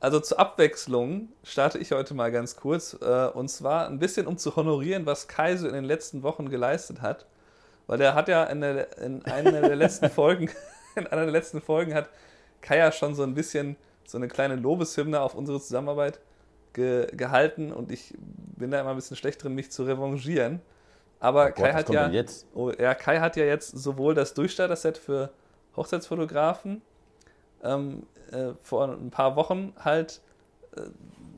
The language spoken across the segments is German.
also zur Abwechslung starte ich heute mal ganz kurz. Äh, und zwar ein bisschen, um zu honorieren, was Kai so in den letzten Wochen geleistet hat. Weil der hat ja in, der, in einer der letzten Folgen, in einer der letzten Folgen hat Kai ja schon so ein bisschen so eine kleine Lobeshymne auf unsere Zusammenarbeit ge, gehalten und ich bin da immer ein bisschen schlecht drin, mich zu revanchieren. Aber oh Kai, hat ja, oh, ja, Kai hat ja jetzt sowohl das Durchstarter-Set für Hochzeitsfotografen ähm, äh, vor ein paar Wochen halt, äh,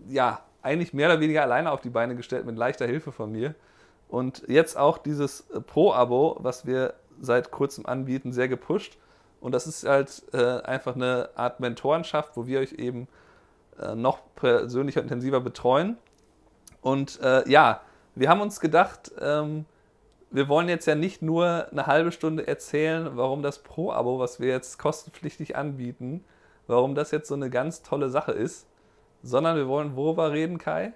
ja, eigentlich mehr oder weniger alleine auf die Beine gestellt mit leichter Hilfe von mir. Und jetzt auch dieses Pro-Abo, was wir seit kurzem anbieten, sehr gepusht. Und das ist halt äh, einfach eine Art Mentorenschaft, wo wir euch eben äh, noch persönlicher intensiver betreuen. Und äh, ja, wir haben uns gedacht, ähm, wir wollen jetzt ja nicht nur eine halbe Stunde erzählen, warum das Pro-Abo, was wir jetzt kostenpflichtig anbieten, warum das jetzt so eine ganz tolle Sache ist, sondern wir wollen worüber reden, Kai?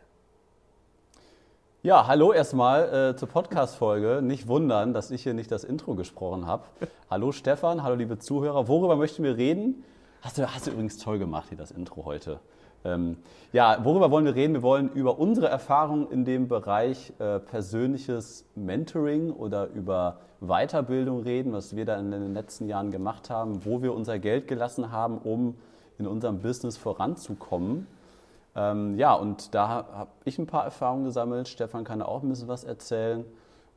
Ja, hallo erstmal äh, zur Podcast-Folge. Nicht wundern, dass ich hier nicht das Intro gesprochen habe. hallo Stefan, hallo liebe Zuhörer. Worüber möchten wir reden? Hast du, hast du übrigens toll gemacht hier, das Intro heute. Ähm, ja, worüber wollen wir reden? Wir wollen über unsere Erfahrungen in dem Bereich äh, persönliches Mentoring oder über Weiterbildung reden, was wir da in den letzten Jahren gemacht haben, wo wir unser Geld gelassen haben, um in unserem Business voranzukommen. Ähm, ja, und da habe ich ein paar Erfahrungen gesammelt. Stefan kann auch ein bisschen was erzählen.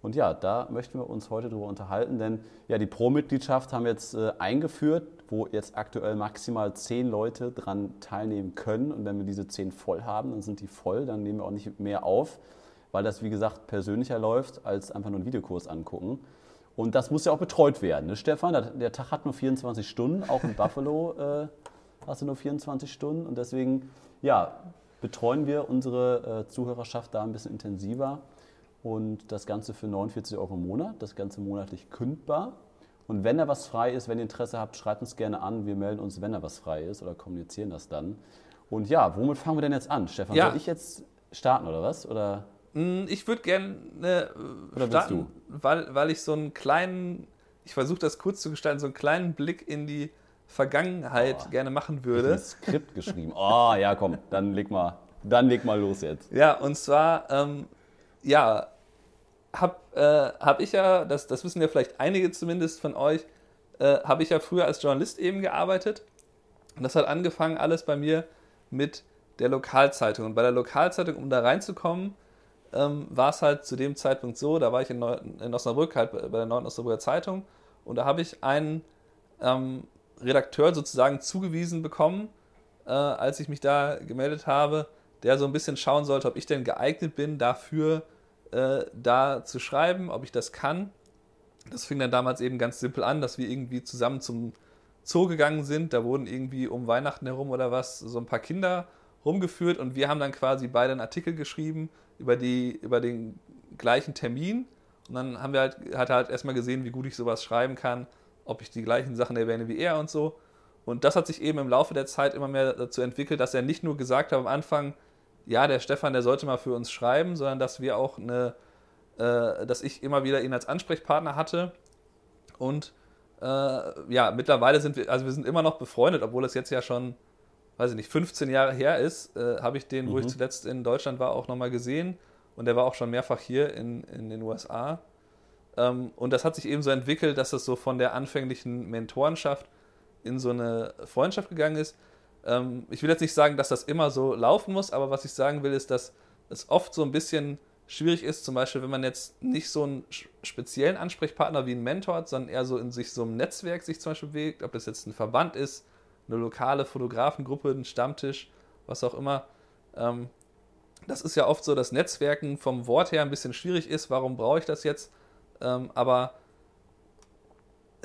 Und ja, da möchten wir uns heute darüber unterhalten, denn ja, die Pro-Mitgliedschaft haben wir jetzt äh, eingeführt, wo jetzt aktuell maximal zehn Leute dran teilnehmen können. Und wenn wir diese zehn voll haben, dann sind die voll, dann nehmen wir auch nicht mehr auf, weil das, wie gesagt, persönlicher läuft, als einfach nur einen Videokurs angucken. Und das muss ja auch betreut werden, ne, Stefan? Der, Tag hat nur 24 Stunden, auch in Buffalo äh, hast du nur 24 Stunden. Und deswegen ja, betreuen wir unsere äh, Zuhörerschaft da ein bisschen intensiver und das Ganze für 49 Euro im Monat, das Ganze monatlich kündbar. Und wenn da was frei ist, wenn ihr Interesse habt, schreibt uns gerne an. Wir melden uns, wenn da was frei ist oder kommunizieren das dann. Und ja, womit fangen wir denn jetzt an? Stefan, ja. soll ich jetzt starten oder was? Oder? Mm, ich würde gerne äh, starten, weil, weil ich so einen kleinen, ich versuche das kurz zu gestalten, so einen kleinen Blick in die Vergangenheit oh, gerne machen würde. Ein Skript geschrieben. Oh, ja, komm, dann leg mal, dann leg mal los jetzt. Ja, und zwar, ähm, ja, habe äh, hab ich ja, das, das wissen ja vielleicht einige zumindest von euch, äh, habe ich ja früher als Journalist eben gearbeitet. Und das hat angefangen alles bei mir mit der Lokalzeitung. Und bei der Lokalzeitung, um da reinzukommen, ähm, war es halt zu dem Zeitpunkt so, da war ich in, Neu in Osnabrück, halt bei der Neuen Osnabrücker Zeitung, und da habe ich einen ähm, Redakteur sozusagen zugewiesen bekommen, äh, als ich mich da gemeldet habe, der so ein bisschen schauen sollte, ob ich denn geeignet bin, dafür äh, da zu schreiben, ob ich das kann. Das fing dann damals eben ganz simpel an, dass wir irgendwie zusammen zum Zoo gegangen sind. Da wurden irgendwie um Weihnachten herum oder was so ein paar Kinder rumgeführt und wir haben dann quasi beide einen Artikel geschrieben über, die, über den gleichen Termin. Und dann haben wir halt, hat er halt erstmal gesehen, wie gut ich sowas schreiben kann ob ich die gleichen Sachen erwähne wie er und so. Und das hat sich eben im Laufe der Zeit immer mehr dazu entwickelt, dass er nicht nur gesagt hat am Anfang, ja, der Stefan, der sollte mal für uns schreiben, sondern dass wir auch eine, äh, dass ich immer wieder ihn als Ansprechpartner hatte. Und äh, ja, mittlerweile sind wir, also wir sind immer noch befreundet, obwohl es jetzt ja schon, weiß ich nicht, 15 Jahre her ist, äh, habe ich den, mhm. wo ich mhm. zuletzt in Deutschland war, auch nochmal gesehen. Und der war auch schon mehrfach hier in, in den USA. Ähm, und das hat sich eben so entwickelt, dass es so von der anfänglichen Mentorenschaft in so eine Freundschaft gegangen ist. Ähm, ich will jetzt nicht sagen, dass das immer so laufen muss, aber was ich sagen will, ist, dass es oft so ein bisschen schwierig ist, zum Beispiel, wenn man jetzt nicht so einen speziellen Ansprechpartner wie einen Mentor hat, sondern eher so in sich so einem Netzwerk sich zum Beispiel bewegt, ob das jetzt ein Verband ist, eine lokale Fotografengruppe, ein Stammtisch, was auch immer. Ähm, das ist ja oft so, dass Netzwerken vom Wort her ein bisschen schwierig ist. Warum brauche ich das jetzt? Ähm, aber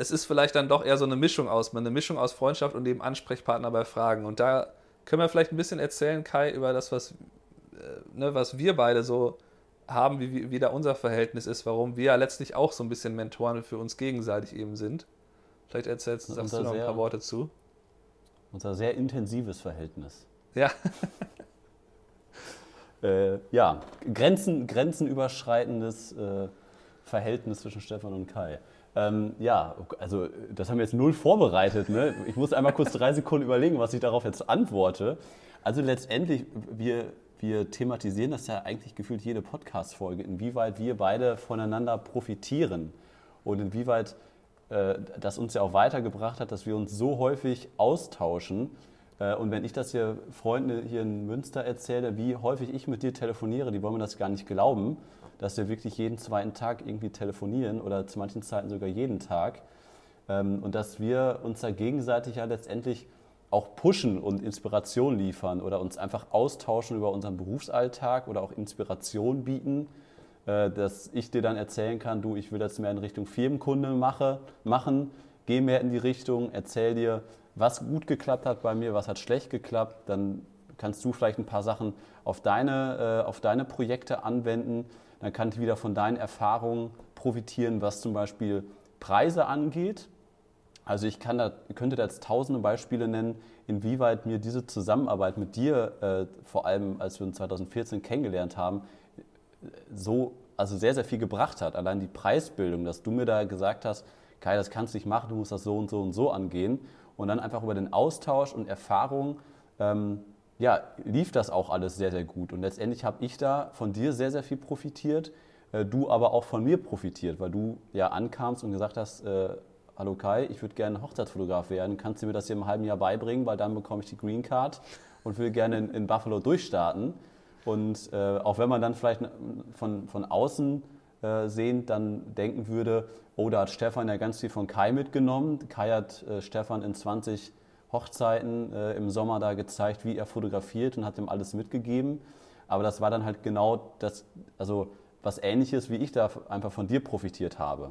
es ist vielleicht dann doch eher so eine Mischung aus, eine Mischung aus Freundschaft und eben Ansprechpartner bei Fragen. Und da können wir vielleicht ein bisschen erzählen, Kai, über das, was, äh, ne, was wir beide so haben, wie, wie da unser Verhältnis ist, warum wir ja letztlich auch so ein bisschen Mentoren für uns gegenseitig eben sind. Vielleicht erzählst sagst du noch ein paar Worte zu. Unser sehr intensives Verhältnis. Ja. äh, ja, Grenzen, grenzenüberschreitendes äh, Verhältnis zwischen Stefan und Kai. Ähm, ja, also das haben wir jetzt null vorbereitet. Ne? Ich muss einmal kurz drei Sekunden überlegen, was ich darauf jetzt antworte. Also letztendlich, wir, wir thematisieren das ja eigentlich gefühlt jede Podcast-Folge, inwieweit wir beide voneinander profitieren und inwieweit äh, das uns ja auch weitergebracht hat, dass wir uns so häufig austauschen. Äh, und wenn ich das hier Freunden hier in Münster erzähle, wie häufig ich mit dir telefoniere, die wollen mir das gar nicht glauben, dass wir wirklich jeden zweiten Tag irgendwie telefonieren oder zu manchen Zeiten sogar jeden Tag. Ähm, und dass wir uns da gegenseitig ja letztendlich auch pushen und Inspiration liefern oder uns einfach austauschen über unseren Berufsalltag oder auch Inspiration bieten, äh, dass ich dir dann erzählen kann, du, ich will das mehr in Richtung Firmenkunde mache, machen, geh mehr in die Richtung, erzähl dir, was gut geklappt hat bei mir, was hat schlecht geklappt, dann kannst du vielleicht ein paar Sachen auf deine, äh, auf deine Projekte anwenden, dann kann ich wieder von deinen Erfahrungen profitieren, was zum Beispiel Preise angeht also ich kann da, könnte da jetzt tausende Beispiele nennen, inwieweit mir diese Zusammenarbeit mit dir, äh, vor allem als wir uns 2014 kennengelernt haben, so also sehr, sehr viel gebracht hat. Allein die Preisbildung, dass du mir da gesagt hast, Kai, das kannst du nicht machen, du musst das so und so und so angehen. Und dann einfach über den Austausch und Erfahrung, ähm, ja, lief das auch alles sehr, sehr gut. Und letztendlich habe ich da von dir sehr, sehr viel profitiert, äh, du aber auch von mir profitiert, weil du ja ankamst und gesagt hast, äh, hallo Kai, ich würde gerne Hochzeitsfotograf werden, kannst du mir das hier im halben Jahr beibringen, weil dann bekomme ich die Green Card und will gerne in, in Buffalo durchstarten. Und äh, auch wenn man dann vielleicht von, von außen äh, sehend dann denken würde, oh, da hat Stefan ja ganz viel von Kai mitgenommen. Kai hat äh, Stefan in 20 Hochzeiten äh, im Sommer da gezeigt, wie er fotografiert und hat ihm alles mitgegeben. Aber das war dann halt genau das, also was ähnliches, wie ich da einfach von dir profitiert habe.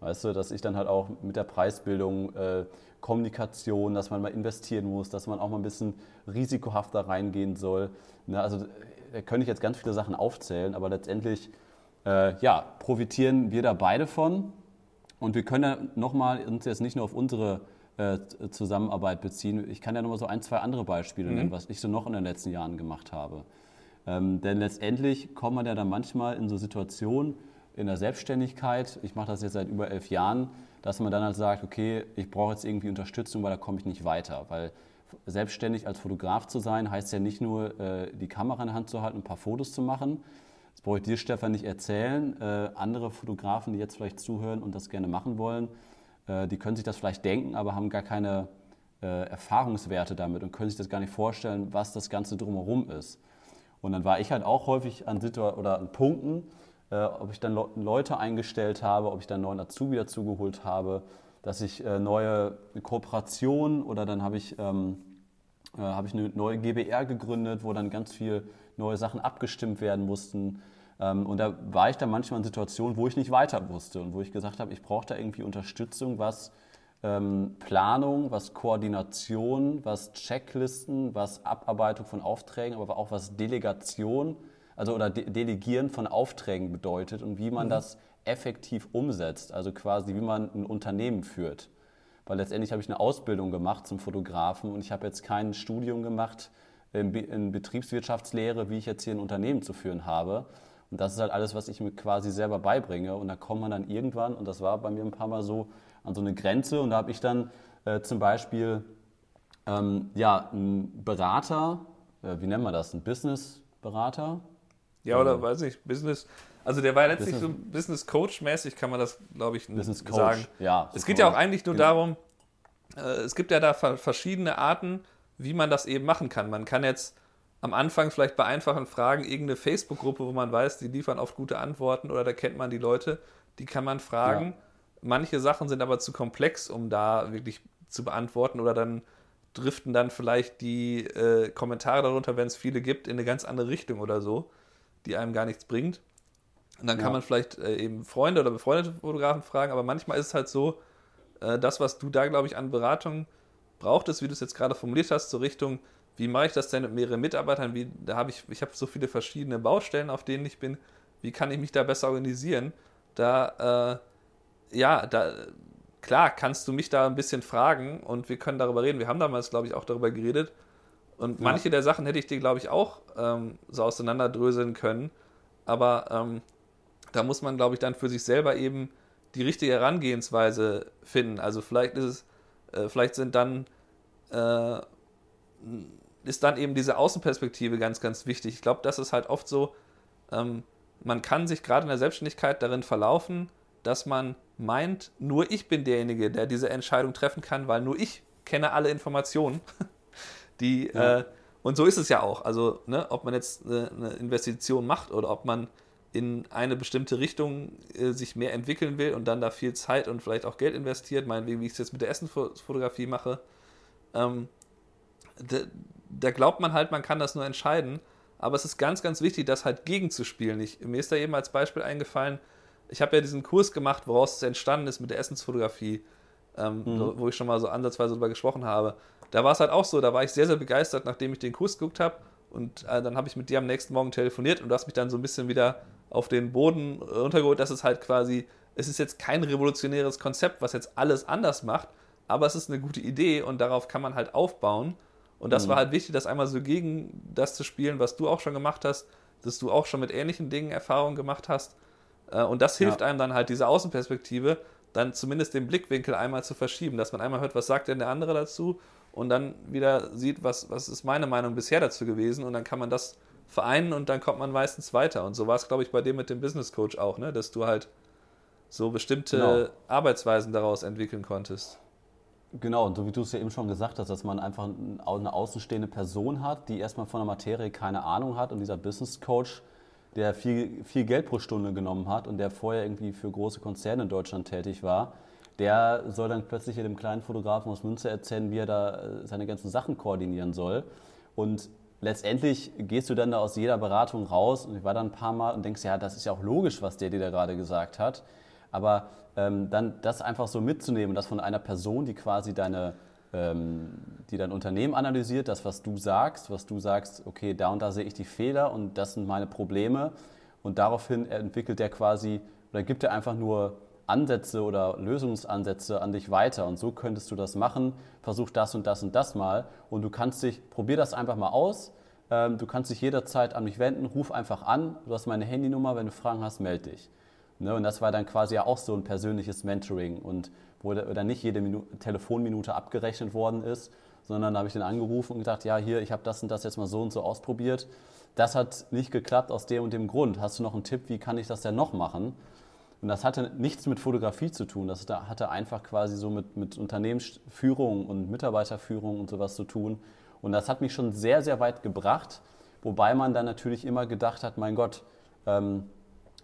Weißt du, dass ich dann halt auch mit der Preisbildung, äh, Kommunikation, dass man mal investieren muss, dass man auch mal ein bisschen risikohafter reingehen soll. Ne, also da könnte ich jetzt ganz viele Sachen aufzählen, aber letztendlich äh, ja, profitieren wir da beide von. Und wir können ja nochmal uns jetzt nicht nur auf unsere äh, Zusammenarbeit beziehen. Ich kann ja nochmal so ein, zwei andere Beispiele mhm. nennen, was ich so noch in den letzten Jahren gemacht habe. Ähm, denn letztendlich kommt man ja dann manchmal in so Situationen, in der Selbstständigkeit, ich mache das jetzt seit über elf Jahren, dass man dann halt sagt, okay, ich brauche jetzt irgendwie Unterstützung, weil da komme ich nicht weiter. Weil selbstständig als Fotograf zu sein, heißt ja nicht nur, äh, die Kamera in der Hand zu halten und ein paar Fotos zu machen. Das brauche ich dir, Stefan, nicht erzählen. Äh, andere Fotografen, die jetzt vielleicht zuhören und das gerne machen wollen, äh, die können sich das vielleicht denken, aber haben gar keine Erfahrungswerte damit und können sich das gar nicht vorstellen, was das Ganze drumherum ist. Und dann war ich halt auch häufig an, Situ oder an Punkten, äh, ob ich dann Leute eingestellt habe, ob ich dann neuen Azubi dazugeholt habe, dass ich äh, neue Kooperationen oder dann habe ich, ähm, äh, habe ich eine neue GBR gegründet, wo dann ganz viel neue Sachen abgestimmt werden mussten. Ähm, und da war ich dann manchmal in Situationen, wo ich nicht weiter wusste und wo ich gesagt habe, ich brauche da irgendwie Unterstützung, was ähm, Planung, was Koordination, was Checklisten, was Abarbeitung von Aufträgen, aber auch was Delegation also oder De Delegieren von Aufträgen bedeutet und wie man mhm. das effektiv umsetzt, also quasi wie man ein Unternehmen führt. Weil letztendlich habe ich eine Ausbildung gemacht zum Fotografen und ich habe jetzt kein Studium gemacht in, Be in Betriebswirtschaftslehre, wie ich jetzt hier ein Unternehmen zu führen habe. Und das ist halt alles, was ich mir quasi selber beibringe. Und da kommt man dann irgendwann, und das war bei mir ein paar Mal so, an so eine Grenze. Und da habe ich dann äh, zum Beispiel ähm, ja, einen Berater, äh, wie nennt man das, einen Businessberater, ja, oder weiß ich, Business. Also der war letztlich Business, so Business Coach-mäßig, kann man das, glaube ich, Business Coach. sagen. Ja, es geht ja auch eigentlich nur genau. darum, äh, es gibt ja da verschiedene Arten, wie man das eben machen kann. Man kann jetzt am Anfang vielleicht bei einfachen Fragen irgendeine Facebook-Gruppe, wo man weiß, die liefern oft gute Antworten oder da kennt man die Leute, die kann man fragen. Ja. Manche Sachen sind aber zu komplex, um da wirklich zu beantworten oder dann driften dann vielleicht die äh, Kommentare darunter, wenn es viele gibt, in eine ganz andere Richtung oder so die einem gar nichts bringt. Und dann kann man vielleicht äh, eben Freunde oder befreundete Fotografen fragen, aber manchmal ist es halt so, äh, das, was du da, glaube ich, an Beratung brauchtest, wie du es jetzt gerade formuliert hast, zur Richtung, wie mache ich das denn mit mehreren Mitarbeitern? Wie, da habe ich, ich habe so viele verschiedene Baustellen, auf denen ich bin. Wie kann ich mich da besser organisieren? Da, äh, ja, da, klar, kannst du mich da ein bisschen fragen und wir können darüber reden. Wir haben damals, glaube ich, auch darüber geredet, und manche ja. der Sachen hätte ich dir, glaube ich, auch ähm, so auseinanderdröseln können. Aber ähm, da muss man, glaube ich, dann für sich selber eben die richtige Herangehensweise finden. Also vielleicht ist es, äh, vielleicht sind dann, äh, ist dann eben diese Außenperspektive ganz, ganz wichtig. Ich glaube, das ist halt oft so, ähm, man kann sich gerade in der Selbstständigkeit darin verlaufen, dass man meint, nur ich bin derjenige, der diese Entscheidung treffen kann, weil nur ich kenne alle Informationen, die ja. äh, und so ist es ja auch. Also, ne, ob man jetzt eine, eine, Investition macht oder ob man in eine bestimmte Richtung äh, sich mehr entwickeln will und dann da viel Zeit und vielleicht auch Geld investiert, meinetwegen, wie ich es jetzt mit der Essensfotografie mache, ähm, da, glaubt man halt, man kann das nur entscheiden. Aber es ist ganz, ganz wichtig, das halt gegenzuspielen. Ich, mir ist da eben als Beispiel eingefallen, ich habe ja diesen Kurs gemacht, woraus es entstanden ist mit der Essensfotografie, ähm, mhm. wo ich schon mal so ansatzweise darüber gesprochen habe. Da war es halt auch so, da war ich sehr, sehr begeistert, nachdem ich den Kurs geguckt habe. Und äh, dann habe ich mit dir am nächsten Morgen telefoniert und du hast mich dann so ein bisschen wieder auf den Boden runtergeholt, dass es halt quasi, es ist jetzt kein revolutionäres Konzept, was jetzt alles anders macht, aber es ist eine gute Idee und darauf kann man halt aufbauen. Und das mhm. war halt wichtig, das einmal so gegen das zu spielen, was du auch schon gemacht hast, dass du auch schon mit ähnlichen Dingen Erfahrungen gemacht hast. Äh, und das hilft ja. einem dann halt, diese Außenperspektive, dann zumindest den Blickwinkel einmal zu verschieben, dass man einmal hört, was sagt denn der andere dazu und dann wieder sieht, was, was ist meine Meinung bisher dazu gewesen und dann kann man das vereinen und dann kommt man meistens weiter. Und so war es, glaube ich, bei dem mit dem Business Coach auch, ne? dass du halt so bestimmte genau. Arbeitsweisen daraus entwickeln konntest. Genau, und so wie du es ja eben schon gesagt hast, dass man einfach eine außenstehende Person hat, die erstmal von der Materie keine Ahnung hat und dieser Business Coach, der viel, viel Geld pro Stunde genommen hat und der vorher irgendwie für große Konzerne in Deutschland tätig war, der soll dann plötzlich hier dem kleinen Fotografen aus Münster erzählen, wie er da äh, seine ganzen Sachen koordinieren soll. Und letztendlich gehst du dann da aus jeder Beratung raus und ich war da ein paar Mal und denkst, ja, das ist ja auch logisch, was der dir da gerade gesagt hat. Aber ähm, dann das einfach so mitzunehmen, das von einer Person, die quasi deine, ähm, die dein Unternehmen analysiert, das, was du sagst, was du sagst, okay, da und da sehe ich die Fehler und das sind meine Probleme. Und daraufhin entwickelt er quasi oder gibt er einfach nur Ansätze oder Lösungsansätze an dich weiter. Und so könntest du das machen. Versuch das und das und das mal. Und du kannst dich, probier das einfach mal aus. Ähm, du kannst dich jederzeit an mich wenden, ruf einfach an. Du hast meine Handynummer. Wenn du Fragen hast, melde dich. Ne? Und das war dann quasi ja auch so ein persönliches Mentoring und wo dann nicht jede Minute, Telefonminute abgerechnet worden ist, sondern da habe ich den angerufen und gedacht, ja, hier, ich habe das und das jetzt mal so und so ausprobiert. Das hat nicht geklappt aus dem und dem Grund. Hast du noch einen Tipp, wie kann ich das denn noch machen? Und das hatte nichts mit Fotografie zu tun. Das hatte einfach quasi so mit, mit Unternehmensführung und Mitarbeiterführung und sowas zu tun. Und das hat mich schon sehr, sehr weit gebracht. Wobei man dann natürlich immer gedacht hat, mein Gott, ähm,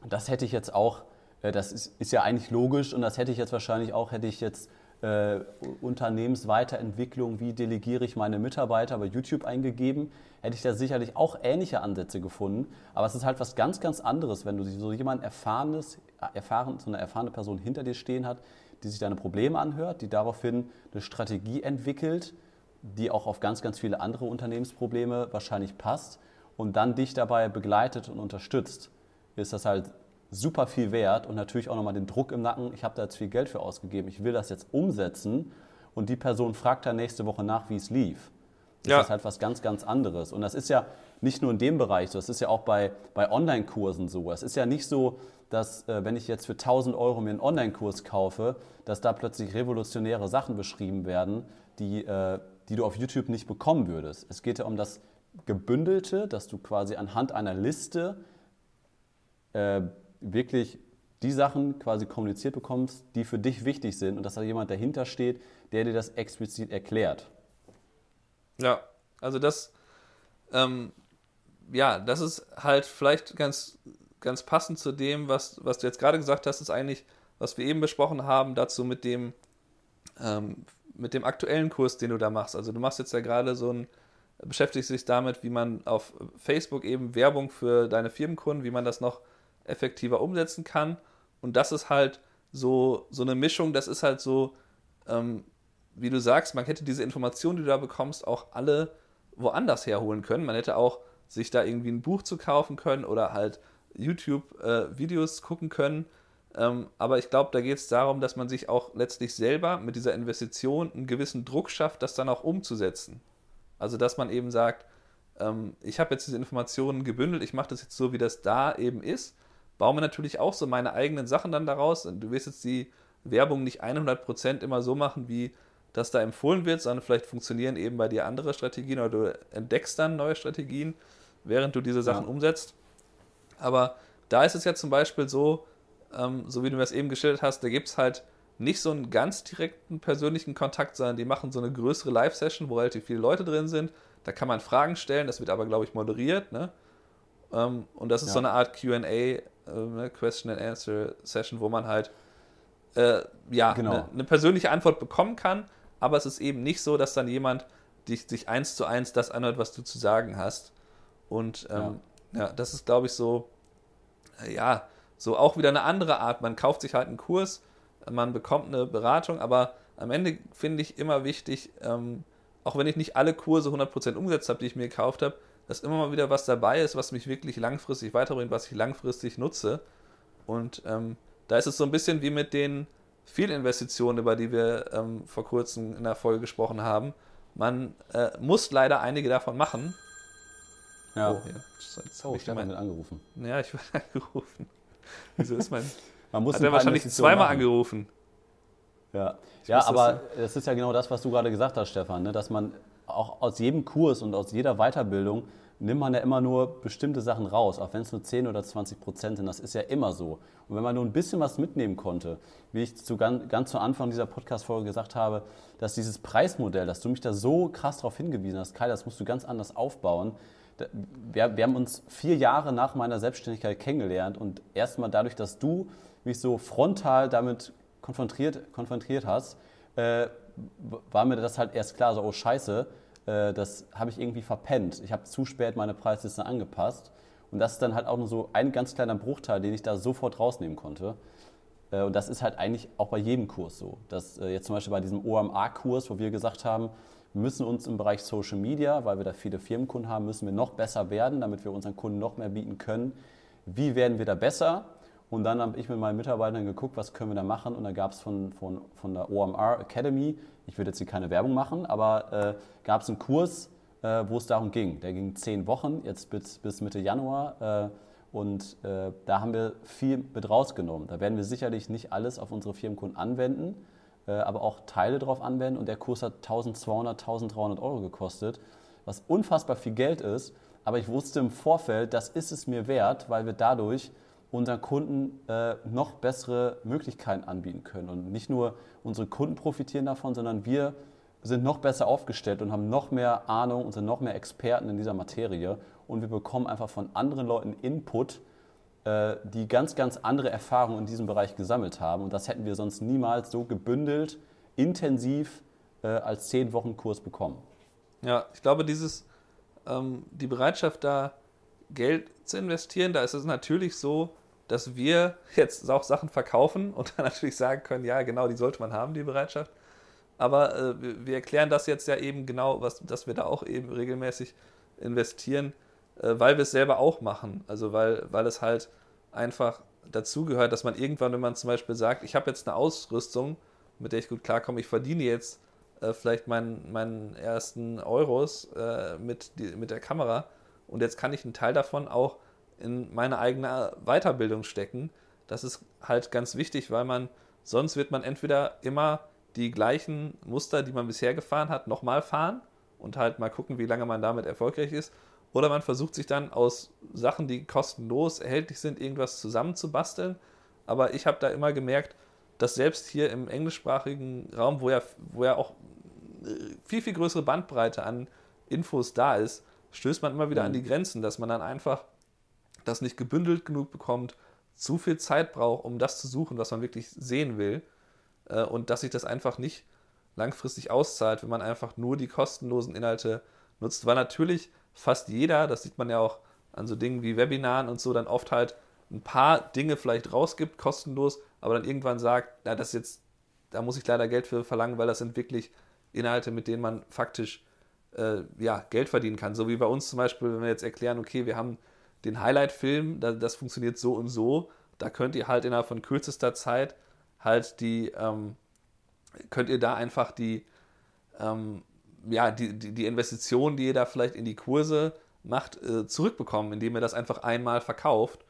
das hätte ich jetzt auch, äh, das ist, ist, ja eigentlich logisch und das hätte ich jetzt wahrscheinlich auch, hätte ich jetzt äh, Unternehmensweiterentwicklung, wie delegiere ich meine Mitarbeiter bei YouTube eingegeben, hätte ich da sicherlich auch ähnliche Ansätze gefunden. Aber es ist halt was ganz, ganz anderes, wenn du so jemand erfahrenes, erfahren, so eine erfahrene Person hinter dir stehen hat, die sich deine Probleme anhört, die daraufhin eine Strategie entwickelt, die auch auf ganz, ganz viele andere Unternehmensprobleme wahrscheinlich passt und dann dich dabei begleitet und unterstützt, ist das halt super viel wert und natürlich auch nochmal den Druck im Nacken, ich habe da jetzt viel Geld für ausgegeben, ich will das jetzt umsetzen und die Person fragt dann nächste Woche nach, wie es lief. Das ja. ist halt was ganz, ganz anderes. Und das ist ja nicht nur in dem Bereich so, das ist ja auch bei, bei Online-Kursen so. Es ist ja nicht so, dass äh, wenn ich jetzt für 1000 Euro mir einen Online-Kurs kaufe, dass da plötzlich revolutionäre Sachen beschrieben werden, die, äh, die du auf YouTube nicht bekommen würdest. Es geht ja um das Gebündelte, dass du quasi anhand einer Liste äh, wirklich die Sachen quasi kommuniziert bekommst, die für dich wichtig sind und dass da jemand dahinter steht, der dir das explizit erklärt. Ja, also das, ähm, ja, das ist halt vielleicht ganz, ganz passend zu dem, was, was du jetzt gerade gesagt hast, ist eigentlich, was wir eben besprochen haben, dazu mit dem, ähm, mit dem aktuellen Kurs, den du da machst. Also du machst jetzt ja gerade so ein, beschäftigst dich damit, wie man auf Facebook eben Werbung für deine Firmenkunden, wie man das noch effektiver umsetzen kann. Und das ist halt so, so eine Mischung, das ist halt so, ähm, wie du sagst, man hätte diese Informationen, die du da bekommst, auch alle woanders herholen können. Man hätte auch sich da irgendwie ein Buch zu kaufen können oder halt YouTube-Videos äh, gucken können. Ähm, aber ich glaube, da geht es darum, dass man sich auch letztlich selber mit dieser Investition einen gewissen Druck schafft, das dann auch umzusetzen. Also, dass man eben sagt, ähm, ich habe jetzt diese Informationen gebündelt, ich mache das jetzt so, wie das da eben ist baue mir natürlich auch so meine eigenen Sachen dann daraus. Und du wirst jetzt die Werbung nicht 100% immer so machen, wie das da empfohlen wird, sondern vielleicht funktionieren eben bei dir andere Strategien oder du entdeckst dann neue Strategien, während du diese Sachen ja. umsetzt. Aber da ist es ja zum Beispiel so, ähm, so wie du mir das eben geschildert hast, da gibt es halt nicht so einen ganz direkten persönlichen Kontakt, sondern die machen so eine größere Live-Session, wo relativ viele Leute drin sind. Da kann man Fragen stellen, das wird aber, glaube ich, moderiert. Ne? Ähm, und das ist ja. so eine Art QA, äh, ne, Question and Answer Session, wo man halt äh, ja, genau. eine, eine persönliche Antwort bekommen kann, aber es ist eben nicht so, dass dann jemand dich, sich eins zu eins das anhört, was du zu sagen hast. Und ähm, ja. ja. das ist, glaube ich, so, ja, so auch wieder eine andere Art. Man kauft sich halt einen Kurs, man bekommt eine Beratung, aber am Ende finde ich immer wichtig, ähm, auch wenn ich nicht alle Kurse 100% umgesetzt habe, die ich mir gekauft habe, dass immer mal wieder was dabei ist, was mich wirklich langfristig weiterbringt, was ich langfristig nutze. Und ähm, da ist es so ein bisschen wie mit den Fehlinvestitionen, über die wir ähm, vor kurzem in der Folge gesprochen haben. Man äh, muss leider einige davon machen. Ja. Oh, ja. Jetzt oh, ich Stefan wird angerufen. Ja, ich wurde angerufen. Wieso ist mein. Man muss Hat er wahrscheinlich zweimal machen. angerufen. Ja, ja aber das, das ist ja genau das, was du gerade gesagt hast, Stefan, ne? dass man auch aus jedem Kurs und aus jeder Weiterbildung nimmt man ja immer nur bestimmte Sachen raus, auch wenn es nur 10 oder 20 Prozent sind. Das ist ja immer so. Und wenn man nur ein bisschen was mitnehmen konnte, wie ich zu ganz, ganz zu Anfang dieser Podcast-Folge gesagt habe, dass dieses Preismodell, dass du mich da so krass darauf hingewiesen hast, Kai, das musst du ganz anders aufbauen. Wir, wir haben uns vier Jahre nach meiner Selbstständigkeit kennengelernt und erstmal dadurch, dass du mich so frontal damit konfrontiert, konfrontiert hast, äh, war mir das halt erst klar, so, oh Scheiße, äh, das habe ich irgendwie verpennt. Ich habe zu spät meine Preisliste angepasst. Und das ist dann halt auch nur so ein ganz kleiner Bruchteil, den ich da sofort rausnehmen konnte. Äh, und das ist halt eigentlich auch bei jedem Kurs so. Dass äh, jetzt zum Beispiel bei diesem OMA-Kurs, wo wir gesagt haben, wir müssen uns im Bereich Social Media, weil wir da viele Firmenkunden haben, müssen wir noch besser werden, damit wir unseren Kunden noch mehr bieten können. Wie werden wir da besser? Und dann habe ich mit meinen Mitarbeitern geguckt, was können wir da machen. Und da gab es von, von, von der OMR Academy, ich würde jetzt hier keine Werbung machen, aber äh, gab es einen Kurs, äh, wo es darum ging. Der ging zehn Wochen, jetzt bis, bis Mitte Januar. Äh, und äh, da haben wir viel mit rausgenommen. Da werden wir sicherlich nicht alles auf unsere Firmenkunden anwenden, äh, aber auch Teile darauf anwenden. Und der Kurs hat 1200, 1300 Euro gekostet, was unfassbar viel Geld ist. Aber ich wusste im Vorfeld, das ist es mir wert, weil wir dadurch unseren Kunden äh, noch bessere Möglichkeiten anbieten können. Und nicht nur unsere Kunden profitieren davon, sondern wir sind noch besser aufgestellt und haben noch mehr Ahnung und sind noch mehr Experten in dieser Materie. Und wir bekommen einfach von anderen Leuten Input, äh, die ganz, ganz andere Erfahrungen in diesem Bereich gesammelt haben. Und das hätten wir sonst niemals so gebündelt, intensiv äh, als zehn Wochen Kurs bekommen. Ja, ich glaube, dieses, ähm, die Bereitschaft da Geld zu investieren, da ist es natürlich so, dass wir jetzt auch Sachen verkaufen und dann natürlich sagen können, ja, genau, die sollte man haben, die Bereitschaft. Aber äh, wir erklären das jetzt ja eben genau, was, dass wir da auch eben regelmäßig investieren, äh, weil wir es selber auch machen. Also weil, weil es halt einfach dazugehört, dass man irgendwann, wenn man zum Beispiel sagt, ich habe jetzt eine Ausrüstung, mit der ich gut klarkomme, ich verdiene jetzt äh, vielleicht meinen, meinen ersten Euros äh, mit, die, mit der Kamera und jetzt kann ich einen Teil davon auch in meine eigene Weiterbildung stecken. Das ist halt ganz wichtig, weil man sonst wird man entweder immer die gleichen Muster, die man bisher gefahren hat, nochmal fahren und halt mal gucken, wie lange man damit erfolgreich ist. Oder man versucht sich dann aus Sachen, die kostenlos erhältlich sind, irgendwas zusammenzubasteln. Aber ich habe da immer gemerkt, dass selbst hier im englischsprachigen Raum, wo ja, wo ja auch äh, viel, viel größere Bandbreite an Infos da ist, stößt man immer wieder mhm. an die Grenzen, dass man dann einfach das nicht gebündelt genug bekommt, zu viel Zeit braucht, um das zu suchen, was man wirklich sehen will. Äh, und dass sich das einfach nicht langfristig auszahlt, wenn man einfach nur die kostenlosen Inhalte nutzt. Weil natürlich fast jeder, das sieht man ja auch an so Dingen wie Webinaren und so, dann oft halt ein paar Dinge vielleicht rausgibt, kostenlos, aber dann irgendwann sagt, na, das jetzt, da muss ich leider Geld für verlangen, weil das sind wirklich Inhalte, mit denen man faktisch äh, ja, Geld verdienen kann. So wie bei uns zum Beispiel, wenn wir jetzt erklären, okay, wir haben den Highlight-Film, das funktioniert so und so. Da könnt ihr halt innerhalb von kürzester Zeit halt die, ähm, könnt ihr da einfach die, ähm, ja, die, die, die Investition, die ihr da vielleicht in die Kurse macht, äh, zurückbekommen, indem ihr das einfach einmal verkauft.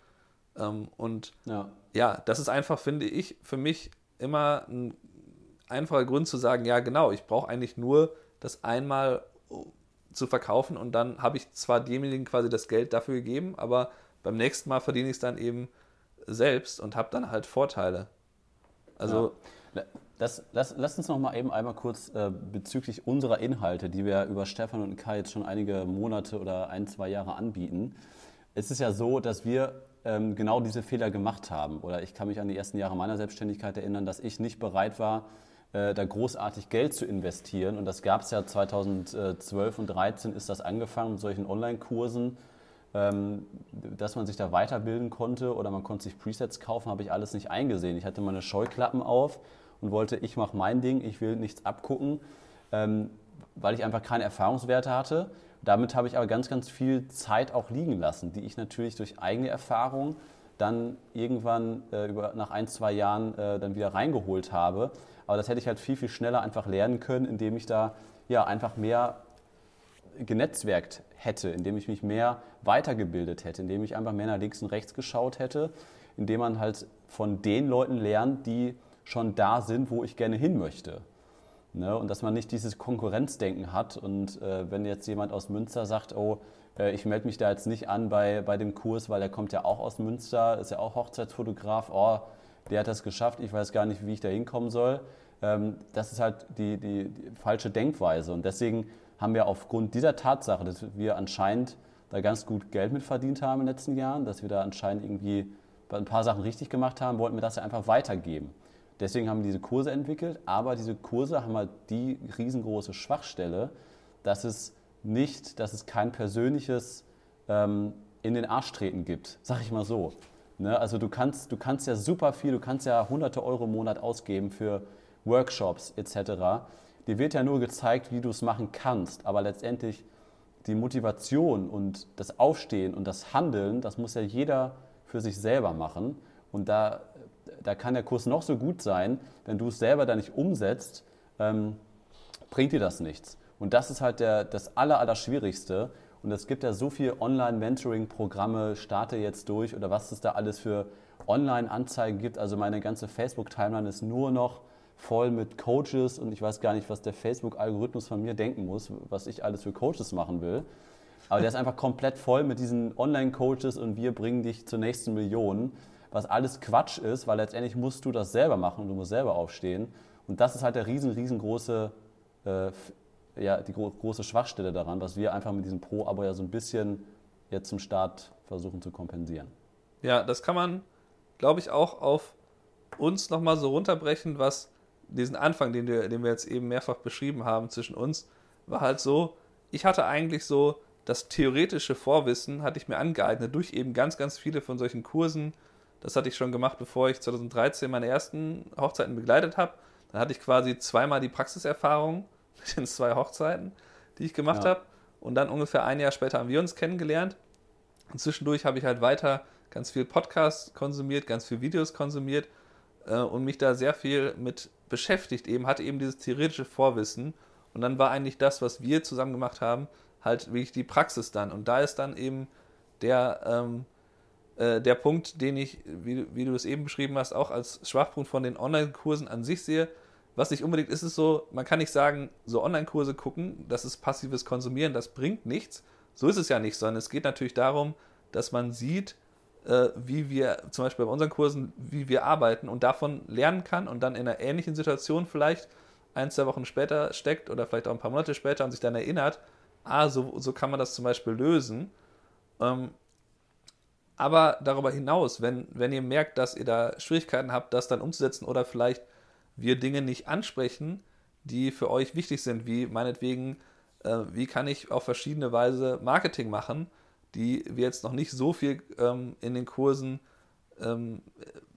Ähm, und ja. ja, das ist einfach, finde ich, für mich immer ein, einfacher Grund zu sagen, ja genau, ich brauche eigentlich nur das einmal zu verkaufen und dann habe ich zwar demjenigen quasi das Geld dafür gegeben, aber beim nächsten Mal verdiene ich es dann eben selbst und habe dann halt Vorteile. Also ja. das, lass, lass uns noch mal eben einmal kurz äh, bezüglich unserer Inhalte, die wir über Stefan und Kai jetzt schon einige Monate oder ein, zwei Jahre anbieten. Es ist ja so, dass wir ähm, genau diese Fehler gemacht haben. Oder ich kann mich an die ersten Jahre meiner Selbstständigkeit erinnern, dass ich nicht bereit war, äh, da großartig Geld zu investieren. Und das gab es ja 2012 und 2013 ist das angefangen mit solchen Online-Kursen, ähm, dass man sich da weiterbilden konnte oder man konnte sich Presets kaufen, habe ich alles nicht eingesehen. Ich hatte meine Scheuklappen auf und wollte, ich mache mein Ding, ich will nichts abgucken, ähm, weil ich einfach keine Erfahrungswerte hatte. Damit habe ich aber ganz, ganz viel Zeit auch liegen lassen, die ich natürlich durch eigene Erfahrung dann irgendwann äh, über, nach ein, zwei Jahren äh, dann wieder reingeholt habe. Aber das hätte ich halt viel, viel schneller einfach lernen können, indem ich da ja einfach mehr genetzwerkt hätte, indem ich mich mehr weitergebildet hätte, indem ich einfach mehr nach links und rechts geschaut hätte, indem man halt von den Leuten lernt, die schon da sind, wo ich gerne hin möchte. Ne? Und dass man nicht dieses Konkurrenzdenken hat. Und äh, wenn jetzt jemand aus Münster sagt, oh, äh, ich melde mich da jetzt nicht an bei, bei dem Kurs, weil der kommt ja auch aus Münster, ist ja auch Hochzeitsfotograf, oh, der hat das geschafft, ich weiß gar nicht, wie ich da hinkommen soll. Ähm, das ist halt die, die, die falsche Denkweise. Und deswegen haben wir aufgrund dieser Tatsache, dass wir anscheinend da ganz gut Geld mit verdient haben in den letzten Jahren, dass wir da anscheinend irgendwie ein paar Sachen richtig gemacht haben, wollten wir das ja einfach weitergeben. Deswegen haben wir diese Kurse entwickelt, aber diese Kurse haben halt die riesengroße Schwachstelle, dass es nicht, dass es kein persönliches ähm, in den Arsch treten gibt, sag ich mal so. Ne? Also du kannst, du kannst ja super viel, du kannst ja hunderte Euro im Monat ausgeben für Workshops etc. Dir wird ja nur gezeigt, wie du es machen kannst, aber letztendlich die Motivation und das Aufstehen und das Handeln, das muss ja jeder für sich selber machen. Und da da kann der Kurs noch so gut sein, wenn du es selber da nicht umsetzt, ähm, bringt dir das nichts. Und das ist halt der, das Aller, Allerschwierigste. Und es gibt ja so viele Online-Mentoring-Programme, starte jetzt durch oder was es da alles für Online-Anzeigen gibt. Also meine ganze Facebook-Timeline ist nur noch voll mit Coaches und ich weiß gar nicht, was der Facebook-Algorithmus von mir denken muss, was ich alles für Coaches machen will. Aber der ist einfach komplett voll mit diesen Online-Coaches und wir bringen dich zur nächsten Million was alles Quatsch ist, weil letztendlich musst du das selber machen und du musst selber aufstehen. Und das ist halt der riesen, riesengroße, äh, ja, die gro große Schwachstelle daran, was wir einfach mit diesem Pro-Abo ja so ein bisschen jetzt zum Start versuchen zu kompensieren. Ja, das kann man, glaube ich, auch auf uns nochmal so runterbrechen, was diesen Anfang, den wir, den wir jetzt eben mehrfach beschrieben haben zwischen uns, war halt so, ich hatte eigentlich so das theoretische Vorwissen, hatte ich mir angeeignet durch eben ganz, ganz viele von solchen Kursen, das hatte ich schon gemacht, bevor ich 2013 meine ersten Hochzeiten begleitet habe. Dann hatte ich quasi zweimal die Praxiserfahrung mit den zwei Hochzeiten, die ich gemacht ja. habe. Und dann ungefähr ein Jahr später haben wir uns kennengelernt. Und zwischendurch habe ich halt weiter ganz viel Podcasts konsumiert, ganz viel Videos konsumiert äh, und mich da sehr viel mit beschäftigt. Eben hatte eben dieses theoretische Vorwissen. Und dann war eigentlich das, was wir zusammen gemacht haben, halt wirklich die Praxis dann. Und da ist dann eben der, ähm, äh, der Punkt, den ich, wie, wie du es eben beschrieben hast, auch als Schwachpunkt von den Online-Kursen an sich sehe. Was nicht unbedingt ist, ist so, man kann nicht sagen, so Online-Kurse gucken, das ist passives Konsumieren, das bringt nichts. So ist es ja nicht, sondern es geht natürlich darum, dass man sieht, wie wir zum Beispiel bei unseren Kursen, wie wir arbeiten und davon lernen kann und dann in einer ähnlichen Situation vielleicht ein, zwei Wochen später steckt oder vielleicht auch ein paar Monate später und sich dann erinnert, ah, so, so kann man das zum Beispiel lösen. Ähm, aber darüber hinaus, wenn, wenn ihr merkt, dass ihr da Schwierigkeiten habt, das dann umzusetzen oder vielleicht wir Dinge nicht ansprechen, die für euch wichtig sind, wie meinetwegen, äh, wie kann ich auf verschiedene Weise Marketing machen, die wir jetzt noch nicht so viel ähm, in den Kursen ähm,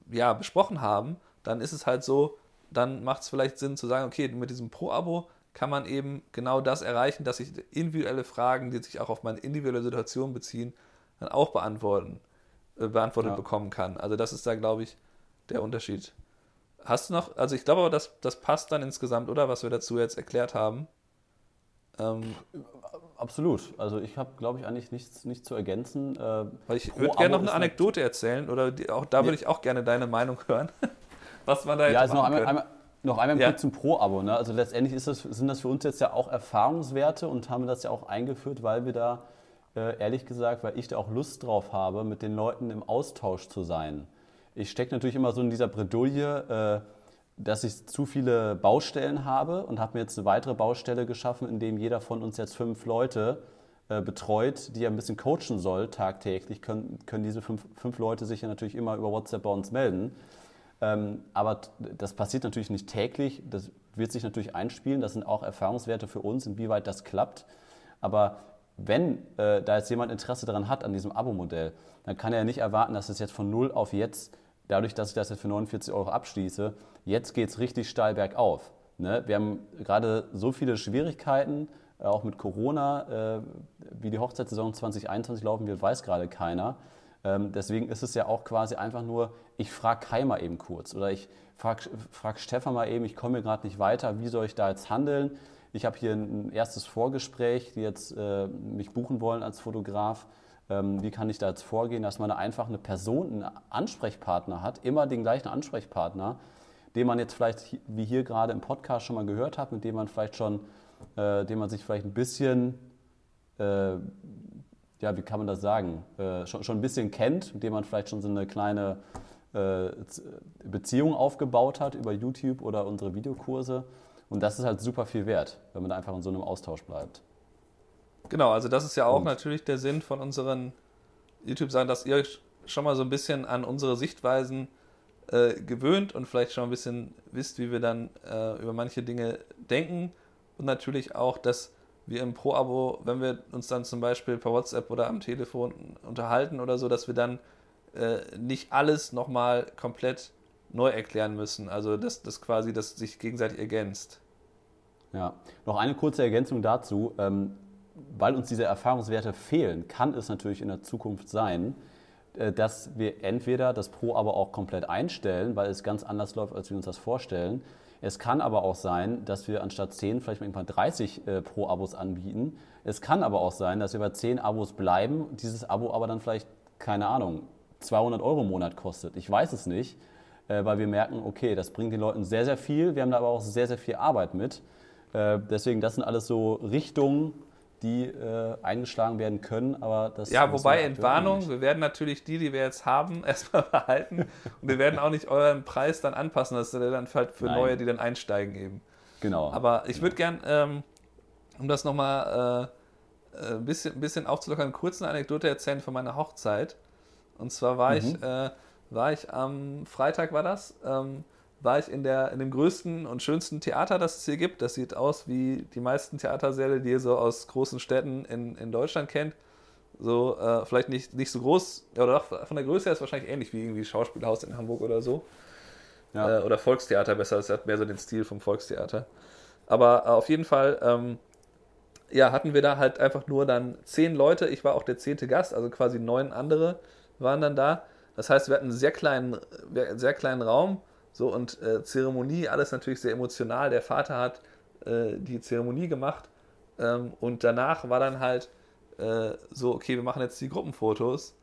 ja, besprochen haben, dann ist es halt so, dann macht es vielleicht Sinn zu sagen, okay, mit diesem Pro-Abo kann man eben genau das erreichen, dass ich individuelle Fragen, die sich auch auf meine individuelle Situation beziehen, dann auch beantworten, äh, beantwortet ja. bekommen kann. Also das ist da, glaube ich, der Unterschied. Hast du noch, also ich glaube aber, das, das passt dann insgesamt, oder, was wir dazu jetzt erklärt haben. Ähm, Absolut. Also ich habe, glaube ich, eigentlich nichts, nichts zu ergänzen. Äh, ich würde gerne noch eine Anekdote erzählen, oder die, auch da würde ja. ich auch gerne deine Meinung hören. was man da jetzt ja, also noch einmal, einmal, Noch einmal ja. kurz zum Pro-Abo. Ne? Also letztendlich ist das, sind das für uns jetzt ja auch Erfahrungswerte und haben das ja auch eingeführt, weil wir da, äh, ehrlich gesagt, weil ich da auch Lust drauf habe, mit den Leuten im Austausch zu sein. Ich stecke natürlich immer so in dieser Bredouille, äh, dass ich zu viele Baustellen habe und habe mir jetzt eine weitere Baustelle geschaffen, in dem jeder von uns jetzt fünf Leute äh, betreut, die er ein bisschen coachen soll tagtäglich, können, können diese fünf, fünf Leute sich ja natürlich immer über WhatsApp bei uns melden. Ähm, aber das passiert natürlich nicht täglich, das wird sich natürlich einspielen, das sind auch Erfahrungswerte für uns, inwieweit das klappt. Aber wenn äh, da jetzt jemand Interesse daran hat, an diesem Abo-Modell, dann kann er ja nicht erwarten, dass es jetzt von null auf jetzt, dadurch, dass ich das jetzt für 49 Euro abschließe, jetzt geht es richtig steil bergauf. Ne? Wir haben gerade so viele Schwierigkeiten, äh, auch mit Corona, äh, wie die Hochzeitssaison 2021 laufen wird, weiß gerade keiner. Ähm, deswegen ist es ja auch quasi einfach nur, ich frage Kai mal eben kurz oder ich frage frag Stefan mal eben, ich komme gerade nicht weiter, wie soll ich da jetzt handeln? Ich habe hier ein erstes Vorgespräch, die jetzt äh, mich buchen wollen als Fotograf. Ähm, wie kann ich da jetzt vorgehen, dass man da einfach eine Person, einen Ansprechpartner hat, immer den gleichen Ansprechpartner, den man jetzt vielleicht, wie hier gerade im Podcast schon mal gehört hat, mit dem man vielleicht schon, äh, dem man sich vielleicht ein bisschen, äh, ja, wie kann man das sagen, äh, schon, schon ein bisschen kennt, mit dem man vielleicht schon so eine kleine äh, Beziehung aufgebaut hat über YouTube oder unsere Videokurse. Und das ist halt super viel wert, wenn man da einfach in so einem Austausch bleibt. Genau, also das ist ja auch Und. natürlich der Sinn von unseren YouTube-Sachen, dass ihr euch schon mal so ein bisschen an unsere Sichtweisen äh, gewöhnt und vielleicht schon ein bisschen wisst, wie wir dann äh, über manche Dinge denken. Und natürlich auch, dass wir im Pro-Abo, wenn wir uns dann zum Beispiel per WhatsApp oder am Telefon unterhalten oder so, dass wir dann äh, nicht alles nochmal komplett neu erklären müssen. Also dass das quasi das sich gegenseitig ergänzt. Ja, noch eine kurze Ergänzung dazu. Ähm, weil uns diese Erfahrungswerte fehlen, kann es natürlich in der Zukunft sein, äh, dass wir entweder das Pro aber auch komplett einstellen, weil es ganz anders läuft, als wir uns das vorstellen. Es kann aber auch sein, dass wir anstatt 10 vielleicht mal 30 äh, Pro-Abos anbieten. Es kann aber auch sein, dass wir bei 10 Abos bleiben, dieses Abo aber dann vielleicht, keine Ahnung, 200 Euro im Monat kostet. Ich weiß es nicht, äh, weil wir merken, okay, das bringt den Leuten sehr, sehr viel. Wir haben da aber auch sehr, sehr viel Arbeit mit. Deswegen, das sind alles so Richtungen, die äh, eingeschlagen werden können, aber das Ja, wobei Entwarnung, wir werden natürlich die, die wir jetzt haben, erstmal behalten und wir werden auch nicht euren Preis dann anpassen, das ist dann halt für Nein. neue, die dann einsteigen eben. Genau. Aber ich würde gern, ähm, um das nochmal äh, ein äh, bisschen, ein bisschen aufzulockern, kurz eine Anekdote erzählen von meiner Hochzeit. Und zwar war mhm. ich, äh, war ich am Freitag war das, ähm, war ich in, der, in dem größten und schönsten Theater, das es hier gibt. Das sieht aus wie die meisten Theatersäle, die ihr so aus großen Städten in, in Deutschland kennt. So, äh, vielleicht nicht, nicht so groß, oder doch, von der Größe her ist es wahrscheinlich ähnlich wie irgendwie Schauspielhaus in Hamburg oder so. Ja. Äh, oder Volkstheater besser, es hat mehr so den Stil vom Volkstheater. Aber äh, auf jeden Fall, ähm, ja, hatten wir da halt einfach nur dann zehn Leute. Ich war auch der zehnte Gast, also quasi neun andere waren dann da. Das heißt, wir hatten einen sehr kleinen, sehr kleinen Raum so und äh, Zeremonie, alles natürlich sehr emotional. Der Vater hat äh, die Zeremonie gemacht ähm, und danach war dann halt äh, so, okay, wir machen jetzt die Gruppenfotos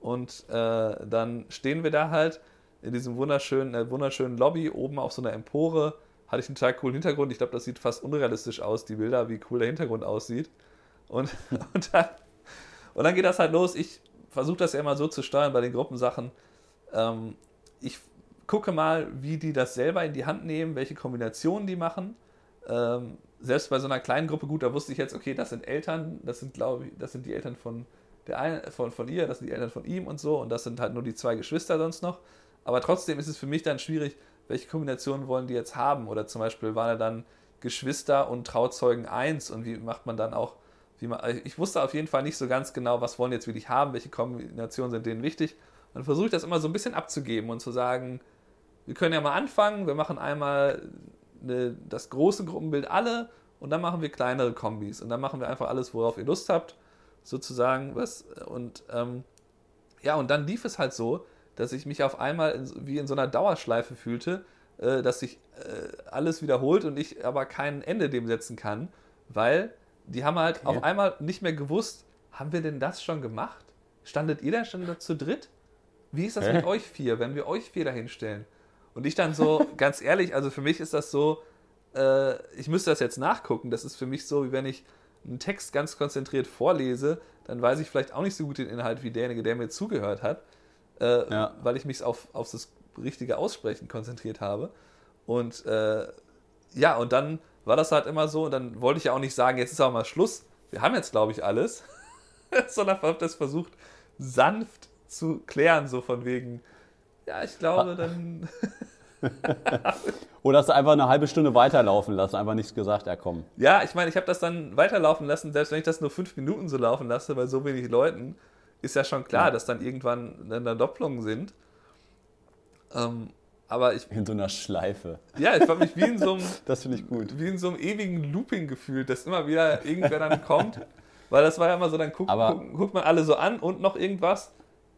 und äh, dann stehen wir da halt in diesem wunderschönen, äh, wunderschönen Lobby oben auf so einer Empore. Hatte ich einen total coolen Hintergrund. Ich glaube, das sieht fast unrealistisch aus, die Bilder, wie cool der Hintergrund aussieht. Und, und, dann, und dann geht das halt los. Ich versuche das ja immer so zu steuern bei den Gruppensachen. Ähm, ich gucke mal, wie die das selber in die Hand nehmen, welche Kombinationen die machen. Ähm, selbst bei so einer kleinen Gruppe, gut, da wusste ich jetzt, okay, das sind Eltern, das sind, glaube ich, das sind die Eltern von, der ein, von, von ihr, das sind die Eltern von ihm und so, und das sind halt nur die zwei Geschwister sonst noch. Aber trotzdem ist es für mich dann schwierig, welche Kombinationen wollen die jetzt haben? Oder zum Beispiel waren da dann Geschwister und Trauzeugen eins und wie macht man dann auch, wie man, ich wusste auf jeden Fall nicht so ganz genau, was wollen jetzt wirklich haben, welche Kombinationen sind denen wichtig. Dann versuche ich das immer so ein bisschen abzugeben und zu sagen, wir können ja mal anfangen. Wir machen einmal eine, das große Gruppenbild alle und dann machen wir kleinere Kombis. Und dann machen wir einfach alles, worauf ihr Lust habt, sozusagen. Was, und ähm, ja, und dann lief es halt so, dass ich mich auf einmal in, wie in so einer Dauerschleife fühlte, äh, dass sich äh, alles wiederholt und ich aber kein Ende dem setzen kann, weil die haben halt okay. auf einmal nicht mehr gewusst, haben wir denn das schon gemacht? Standet ihr da schon zu dritt? Wie ist das Hä? mit euch vier, wenn wir euch vier dahin stellen? Und ich dann so, ganz ehrlich, also für mich ist das so, äh, ich müsste das jetzt nachgucken. Das ist für mich so, wie wenn ich einen Text ganz konzentriert vorlese, dann weiß ich vielleicht auch nicht so gut den Inhalt wie derjenige, der mir zugehört hat, äh, ja. weil ich mich auf, auf das richtige Aussprechen konzentriert habe. Und äh, ja, und dann war das halt immer so, und dann wollte ich ja auch nicht sagen, jetzt ist auch mal Schluss. Wir haben jetzt, glaube ich, alles. Sondern habe das versucht, sanft zu klären, so von wegen, ja, ich glaube, dann. Oder hast du einfach eine halbe Stunde weiterlaufen lassen, einfach nichts gesagt, ja komm. Ja, ich meine, ich habe das dann weiterlaufen lassen, selbst wenn ich das nur fünf Minuten so laufen lasse, bei so wenig Leuten, ist ja schon klar, ja. dass dann irgendwann dann Doppelungen sind. Ähm, aber ich. In so einer Schleife. Ja, ich habe mich wie in so einem. das finde ich gut. Wie in so einem ewigen Looping gefühlt, dass immer wieder irgendwer dann kommt. Weil das war ja immer so, dann guckt, guckt, guckt man alle so an und noch irgendwas.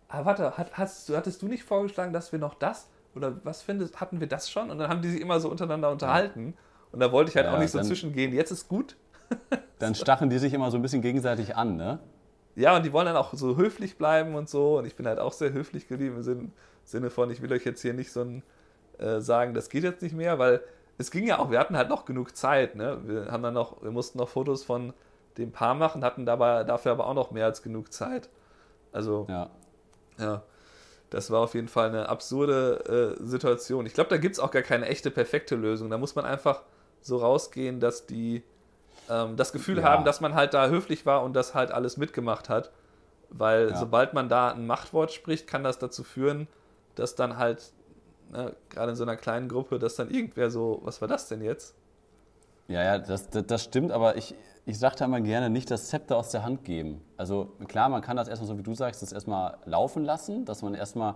Aber warte, hat, hast, hattest du nicht vorgeschlagen, dass wir noch das? Oder was findest hatten wir das schon? Und dann haben die sich immer so untereinander unterhalten. Und da wollte ich halt ja, auch nicht so zwischengehen. Jetzt ist gut. dann stachen die sich immer so ein bisschen gegenseitig an, ne? Ja, und die wollen dann auch so höflich bleiben und so. Und ich bin halt auch sehr höflich geblieben im Sinne von, ich will euch jetzt hier nicht so ein äh, sagen, das geht jetzt nicht mehr, weil es ging ja auch, wir hatten halt noch genug Zeit, ne? Wir haben dann noch, wir mussten noch Fotos von dem Paar machen, hatten dabei dafür aber auch noch mehr als genug Zeit. Also ja, ja das war auf jeden Fall eine absurde äh, Situation. Ich glaube, da gibt es auch gar keine echte perfekte Lösung. Da muss man einfach so rausgehen, dass die ähm, das Gefühl ja. haben, dass man halt da höflich war und das halt alles mitgemacht hat. Weil ja. sobald man da ein Machtwort spricht, kann das dazu führen, dass dann halt ne, gerade in so einer kleinen Gruppe, dass dann irgendwer so, was war das denn jetzt? Ja, ja, das, das, das stimmt, aber ich, ich sage da immer gerne, nicht das Zepter aus der Hand geben. Also klar, man kann das erstmal, so wie du sagst, das erstmal laufen lassen, dass man erstmal,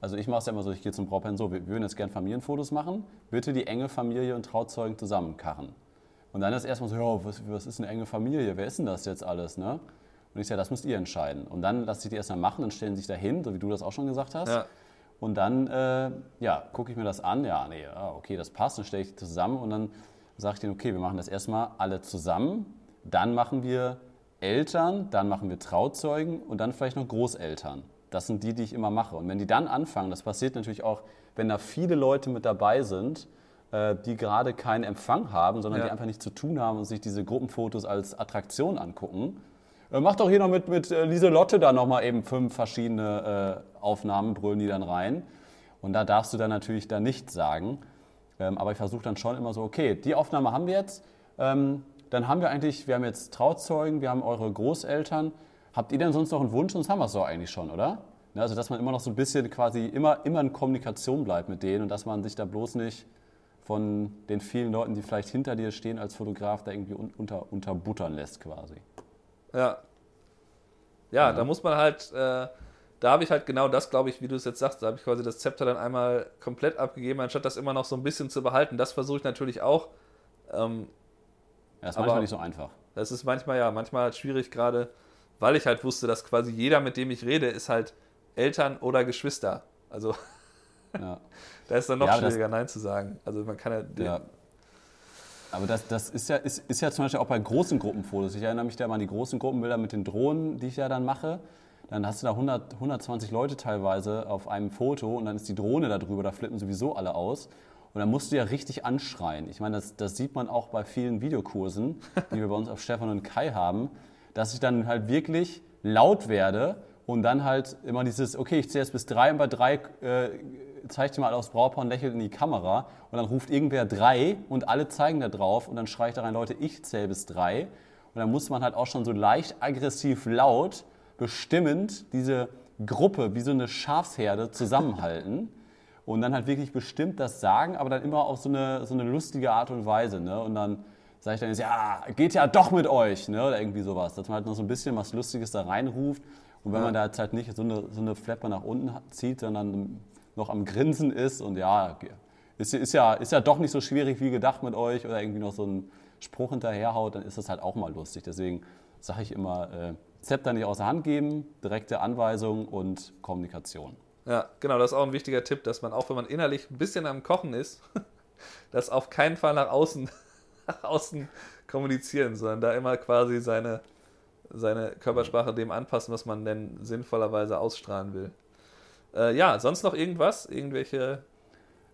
also ich mache es ja immer so, ich gehe zum Brautpaar so, wir, würden jetzt gerne Familienfotos machen, bitte die enge Familie und Trauzeugen zusammenkarren. Und dann ist erstmal so, ja, was, was ist eine enge Familie, wer ist denn das jetzt alles, ne? Und ich sage, das müsst ihr entscheiden. Und dann lasse ich die erstmal machen, dann stellen sie sich dahin, so wie du das auch schon gesagt hast. Ja. Und dann, äh, ja, gucke ich mir das an. Ja, nee, okay, das passt. Dann stelle ich die zusammen und dann sage ich denen, okay, wir machen das erstmal alle zusammen. Dann machen wir Eltern, dann machen wir Trauzeugen und dann vielleicht noch Großeltern. Das sind die, die ich immer mache. Und wenn die dann anfangen, das passiert natürlich auch, wenn da viele Leute mit dabei sind, äh, die gerade keinen Empfang haben, sondern ja. die einfach nichts zu tun haben und sich diese Gruppenfotos als Attraktion angucken. Äh, mach doch hier noch mit, mit äh, Lieselotte da nochmal eben fünf verschiedene Aufnahmen, brüllen die dann rein. Und da darfst du dann natürlich da nichts sagen. Ähm, aber ich versuche dann schon immer so, okay, die Aufnahme haben wir jetzt. Ähm, dann haben wir eigentlich, wir haben jetzt Trauzeugen, wir haben eure Großeltern. Habt ihr denn sonst noch einen Wunsch? Sonst haben wir es doch eigentlich schon, oder? Ne, also, dass man immer noch so ein bisschen quasi immer, immer in Kommunikation bleibt mit denen und dass man sich da bloß nicht von den vielen Leuten, die vielleicht hinter dir stehen als Fotograf, da irgendwie unter, unterbuttern lässt quasi. Ja. Ja, ja. da muss man halt, äh, da habe ich halt genau das, glaube ich, wie du es jetzt sagst, da habe ich quasi das Zepter dann einmal komplett abgegeben, anstatt das immer noch so ein bisschen zu behalten. Das versuche ich natürlich auch. Ähm, ja, ist manchmal nicht so einfach. Das ist manchmal ja, manchmal halt schwierig, gerade weil ich halt wusste, dass quasi jeder, mit dem ich rede, ist halt Eltern oder Geschwister. Also ja. da ist dann noch ja, schwieriger, Nein zu sagen. Also man kann ja, ja. Aber das, das ist, ja, ist, ist ja zum Beispiel auch bei großen Gruppenfotos. Ich erinnere mich da mal an die großen Gruppenbilder mit den Drohnen, die ich ja dann mache dann hast du da 100, 120 Leute teilweise auf einem Foto und dann ist die Drohne da drüber, da flippen sowieso alle aus. Und dann musst du ja richtig anschreien. Ich meine, das, das sieht man auch bei vielen Videokursen, die wir bei uns auf Stefan und Kai haben, dass ich dann halt wirklich laut werde und dann halt immer dieses, okay, ich zähle jetzt bis drei und bei drei äh, zeigt mal aufs Brautpaar und lächelt in die Kamera und dann ruft irgendwer drei und alle zeigen da drauf und dann schreie ich da rein, Leute, ich zähle bis drei. Und dann muss man halt auch schon so leicht aggressiv laut bestimmend diese Gruppe wie so eine Schafsherde zusammenhalten und dann halt wirklich bestimmt das sagen, aber dann immer auf so eine, so eine lustige Art und Weise. Ne? Und dann sage ich dann, jetzt, ja, geht ja doch mit euch, ne? oder irgendwie sowas, dass man halt noch so ein bisschen was Lustiges da reinruft. Und wenn ja. man da jetzt halt nicht so eine, so eine Flapper nach unten zieht, sondern noch am Grinsen ist und ja, ist, ist, ja, ist ja doch nicht so schwierig wie gedacht mit euch oder irgendwie noch so einen Spruch hinterherhaut, dann ist das halt auch mal lustig. Deswegen sage ich immer, äh, Zepter nicht außer Hand geben, direkte Anweisung und Kommunikation. Ja, genau, das ist auch ein wichtiger Tipp, dass man auch, wenn man innerlich ein bisschen am Kochen ist, das auf keinen Fall nach außen, nach außen kommunizieren, sondern da immer quasi seine, seine Körpersprache dem anpassen, was man denn sinnvollerweise ausstrahlen will. Äh, ja, sonst noch irgendwas? Irgendwelche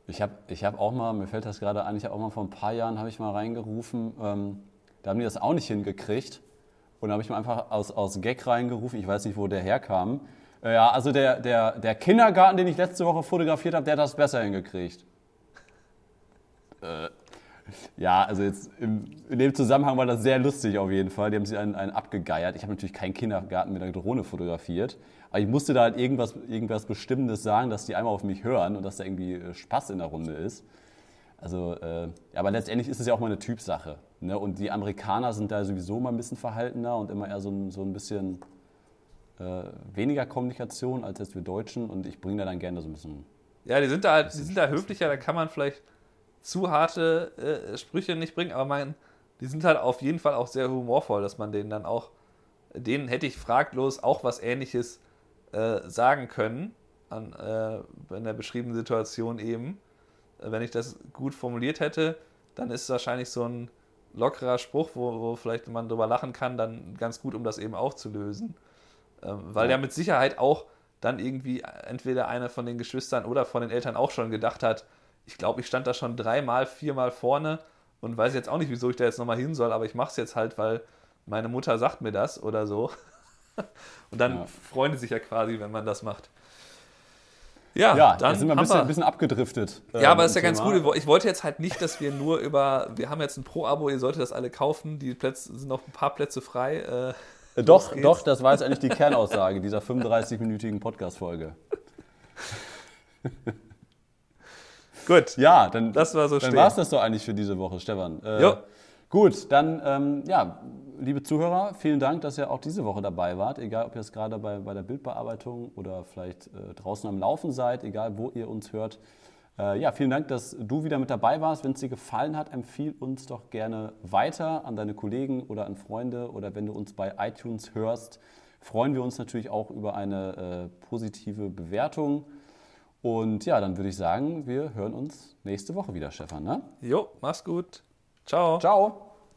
Ich habe ich hab auch mal, mir fällt das gerade ein, ich habe auch mal vor ein paar Jahren, habe ich mal reingerufen, ähm, da haben die das auch nicht hingekriegt. Und da habe ich mal einfach aus, aus Gag reingerufen, ich weiß nicht, wo der herkam. Äh, ja, also der, der, der Kindergarten, den ich letzte Woche fotografiert habe, der hat das besser hingekriegt. Äh, ja, also jetzt im, in dem Zusammenhang war das sehr lustig auf jeden Fall. Die haben sich einen, einen abgegeiert. Ich habe natürlich keinen Kindergarten mit einer Drohne fotografiert, aber ich musste da halt irgendwas, irgendwas Bestimmendes sagen, dass die einmal auf mich hören und dass da irgendwie äh, Spaß in der Runde ist. Also, äh, aber letztendlich ist es ja auch mal eine Typsache. Ne? Und die Amerikaner sind da sowieso mal ein bisschen verhaltener und immer eher so ein, so ein bisschen äh, weniger Kommunikation als jetzt wir Deutschen. Und ich bringe da dann gerne so ein bisschen. Ja, die sind da halt, die sind da höflicher, da kann man vielleicht zu harte äh, Sprüche nicht bringen, aber mein, die sind halt auf jeden Fall auch sehr humorvoll, dass man denen dann auch, denen hätte ich fraglos auch was ähnliches äh, sagen können, an, äh, in der beschriebenen Situation eben. Wenn ich das gut formuliert hätte, dann ist wahrscheinlich so ein lockerer Spruch, wo, wo vielleicht man drüber lachen kann, dann ganz gut, um das eben auch zu lösen. Ähm, weil ja. ja mit Sicherheit auch dann irgendwie entweder einer von den Geschwistern oder von den Eltern auch schon gedacht hat, ich glaube, ich stand da schon dreimal, viermal vorne und weiß jetzt auch nicht, wieso ich da jetzt nochmal hin soll, aber ich mache es jetzt halt, weil meine Mutter sagt mir das oder so. Und dann ja. freuen die sich ja quasi, wenn man das macht. Ja, ja dann sind wir ein bisschen, wir. bisschen abgedriftet. Ja, ähm, aber das ist ja ganz gut. Ich wollte jetzt halt nicht, dass wir nur über. Wir haben jetzt ein Pro-Abo, ihr solltet das alle kaufen. Die Plätze sind noch ein paar Plätze frei. Äh, äh doch, doch, das war jetzt eigentlich die Kernaussage dieser 35-minütigen Podcast-Folge. gut. Ja, dann, das war so dann war es das doch eigentlich für diese Woche, Stefan. Äh, jo. Gut, dann, ähm, ja, liebe Zuhörer, vielen Dank, dass ihr auch diese Woche dabei wart. Egal, ob ihr jetzt gerade bei, bei der Bildbearbeitung oder vielleicht äh, draußen am Laufen seid, egal wo ihr uns hört. Äh, ja, vielen Dank, dass du wieder mit dabei warst. Wenn es dir gefallen hat, empfiehl uns doch gerne weiter an deine Kollegen oder an Freunde oder wenn du uns bei iTunes hörst, freuen wir uns natürlich auch über eine äh, positive Bewertung. Und ja, dann würde ich sagen, wir hören uns nächste Woche wieder, Stefan. Ne? Jo, mach's gut. Ciao. Ciao.